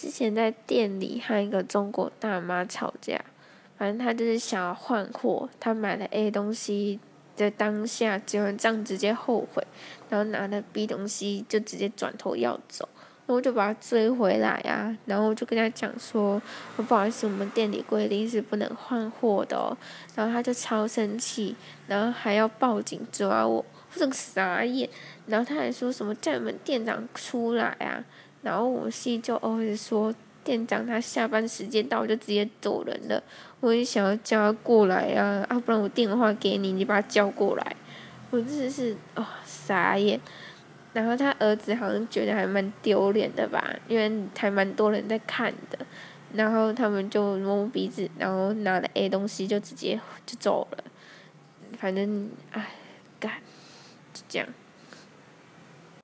之前在店里和一个中国大妈吵架，反正她就是想要换货，她买了 A 东西的当下结完账直接后悔，然后拿了 B 东西就直接转头要走，然后就把她追回来啊，然后我就跟她讲说，不好意思，我们店里规定是不能换货的哦，然后她就超生气，然后还要报警抓我，我整傻眼，然后她还说什么叫你们店长出来啊。然后我心就偶尔说，店长他下班时间到就直接走人了。我也想要叫他过来啊，啊不然我电话给你，你把他叫过来。我真的是哦傻眼。然后他儿子好像觉得还蛮丢脸的吧，因为还蛮多人在看的。然后他们就摸摸鼻子，然后拿了 A 东西就直接就走了。反正唉，干，就这样。